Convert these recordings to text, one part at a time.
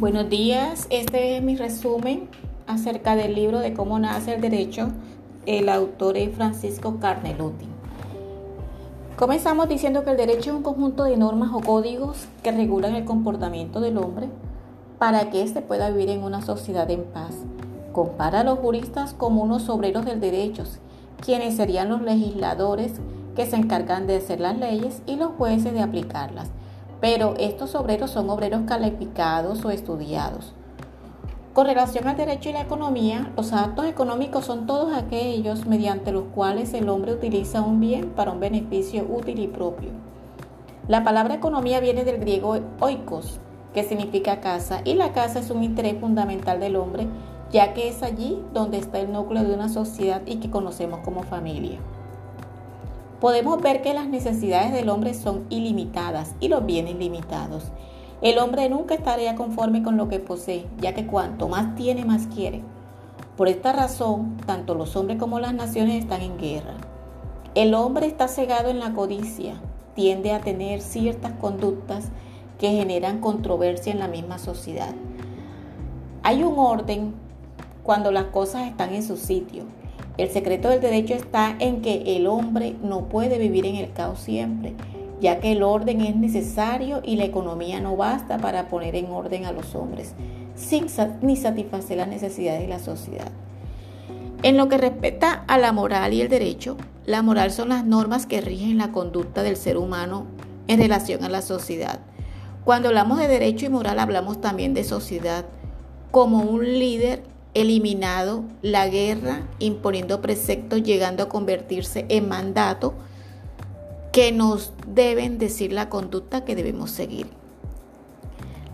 Buenos días, este es mi resumen acerca del libro de cómo nace el derecho. El autor es Francisco Carneluti. Comenzamos diciendo que el derecho es un conjunto de normas o códigos que regulan el comportamiento del hombre para que éste pueda vivir en una sociedad en paz. Compara a los juristas como unos obreros del derecho, quienes serían los legisladores que se encargan de hacer las leyes y los jueces de aplicarlas pero estos obreros son obreros calificados o estudiados. Con relación al derecho y la economía, los actos económicos son todos aquellos mediante los cuales el hombre utiliza un bien para un beneficio útil y propio. La palabra economía viene del griego oikos, que significa casa, y la casa es un interés fundamental del hombre, ya que es allí donde está el núcleo de una sociedad y que conocemos como familia podemos ver que las necesidades del hombre son ilimitadas y los bienes limitados. El hombre nunca estaría conforme con lo que posee, ya que cuanto más tiene, más quiere. Por esta razón, tanto los hombres como las naciones están en guerra. El hombre está cegado en la codicia, tiende a tener ciertas conductas que generan controversia en la misma sociedad. Hay un orden cuando las cosas están en su sitio el secreto del derecho está en que el hombre no puede vivir en el caos siempre, ya que el orden es necesario y la economía no basta para poner en orden a los hombres, sin ni satisfacer las necesidades de la sociedad. En lo que respecta a la moral y el derecho, la moral son las normas que rigen la conducta del ser humano en relación a la sociedad. Cuando hablamos de derecho y moral hablamos también de sociedad como un líder eliminado la guerra, imponiendo preceptos, llegando a convertirse en mandato que nos deben decir la conducta que debemos seguir.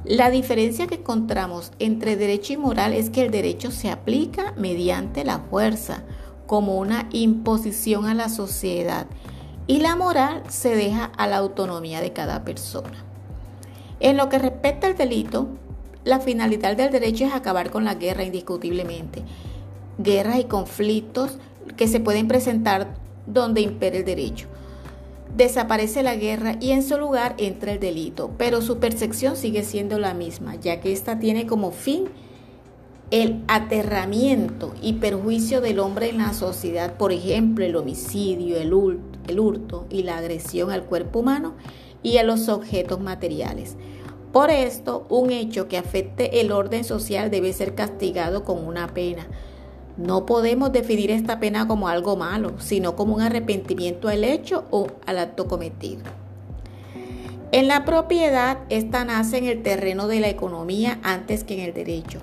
La diferencia que encontramos entre derecho y moral es que el derecho se aplica mediante la fuerza, como una imposición a la sociedad, y la moral se deja a la autonomía de cada persona. En lo que respecta al delito, la finalidad del derecho es acabar con la guerra indiscutiblemente. Guerras y conflictos que se pueden presentar donde impere el derecho. Desaparece la guerra y en su lugar entra el delito, pero su percepción sigue siendo la misma, ya que ésta tiene como fin el aterramiento y perjuicio del hombre en la sociedad, por ejemplo, el homicidio, el hurto y la agresión al cuerpo humano y a los objetos materiales. Por esto, un hecho que afecte el orden social debe ser castigado con una pena. No podemos definir esta pena como algo malo, sino como un arrepentimiento al hecho o al acto cometido. En la propiedad, esta nace en el terreno de la economía antes que en el derecho.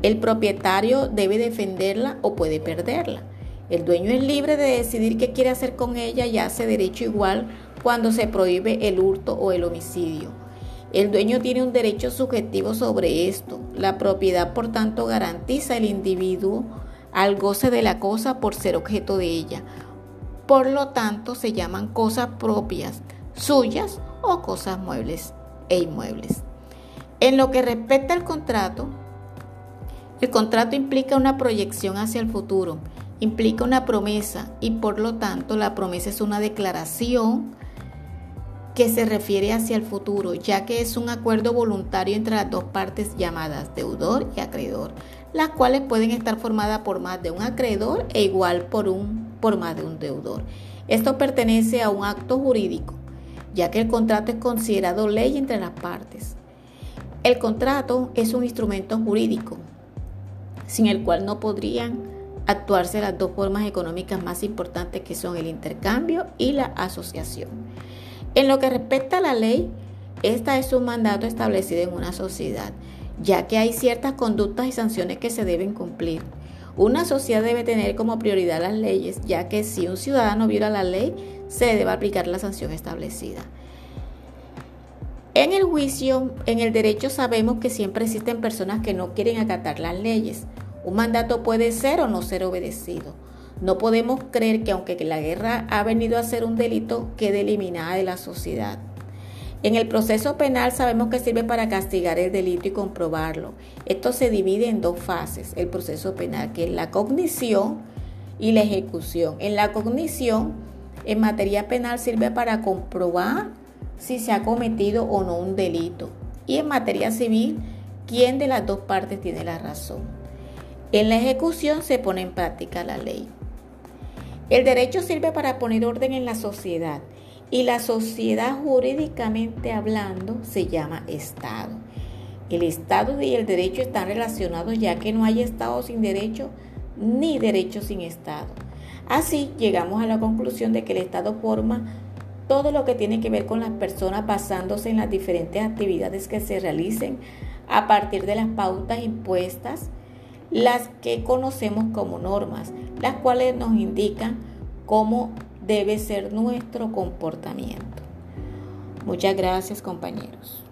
El propietario debe defenderla o puede perderla. El dueño es libre de decidir qué quiere hacer con ella y hace derecho igual cuando se prohíbe el hurto o el homicidio. El dueño tiene un derecho subjetivo sobre esto. La propiedad, por tanto, garantiza al individuo al goce de la cosa por ser objeto de ella. Por lo tanto, se llaman cosas propias, suyas o cosas muebles e inmuebles. En lo que respecta al contrato, el contrato implica una proyección hacia el futuro, implica una promesa y por lo tanto la promesa es una declaración que se refiere hacia el futuro, ya que es un acuerdo voluntario entre las dos partes llamadas deudor y acreedor, las cuales pueden estar formadas por más de un acreedor e igual por, un, por más de un deudor. Esto pertenece a un acto jurídico, ya que el contrato es considerado ley entre las partes. El contrato es un instrumento jurídico, sin el cual no podrían actuarse las dos formas económicas más importantes que son el intercambio y la asociación. En lo que respecta a la ley, esta es un mandato establecido en una sociedad, ya que hay ciertas conductas y sanciones que se deben cumplir. Una sociedad debe tener como prioridad las leyes, ya que si un ciudadano viola la ley, se debe aplicar la sanción establecida. En el juicio, en el derecho sabemos que siempre existen personas que no quieren acatar las leyes. Un mandato puede ser o no ser obedecido. No podemos creer que aunque la guerra ha venido a ser un delito, quede eliminada de la sociedad. En el proceso penal sabemos que sirve para castigar el delito y comprobarlo. Esto se divide en dos fases, el proceso penal, que es la cognición y la ejecución. En la cognición, en materia penal, sirve para comprobar si se ha cometido o no un delito. Y en materia civil, quién de las dos partes tiene la razón. En la ejecución se pone en práctica la ley. El derecho sirve para poner orden en la sociedad y la sociedad jurídicamente hablando se llama Estado. El Estado y el derecho están relacionados ya que no hay Estado sin derecho ni derecho sin Estado. Así llegamos a la conclusión de que el Estado forma todo lo que tiene que ver con las personas basándose en las diferentes actividades que se realicen a partir de las pautas impuestas, las que conocemos como normas, las cuales nos indican cómo debe ser nuestro comportamiento. Muchas gracias compañeros.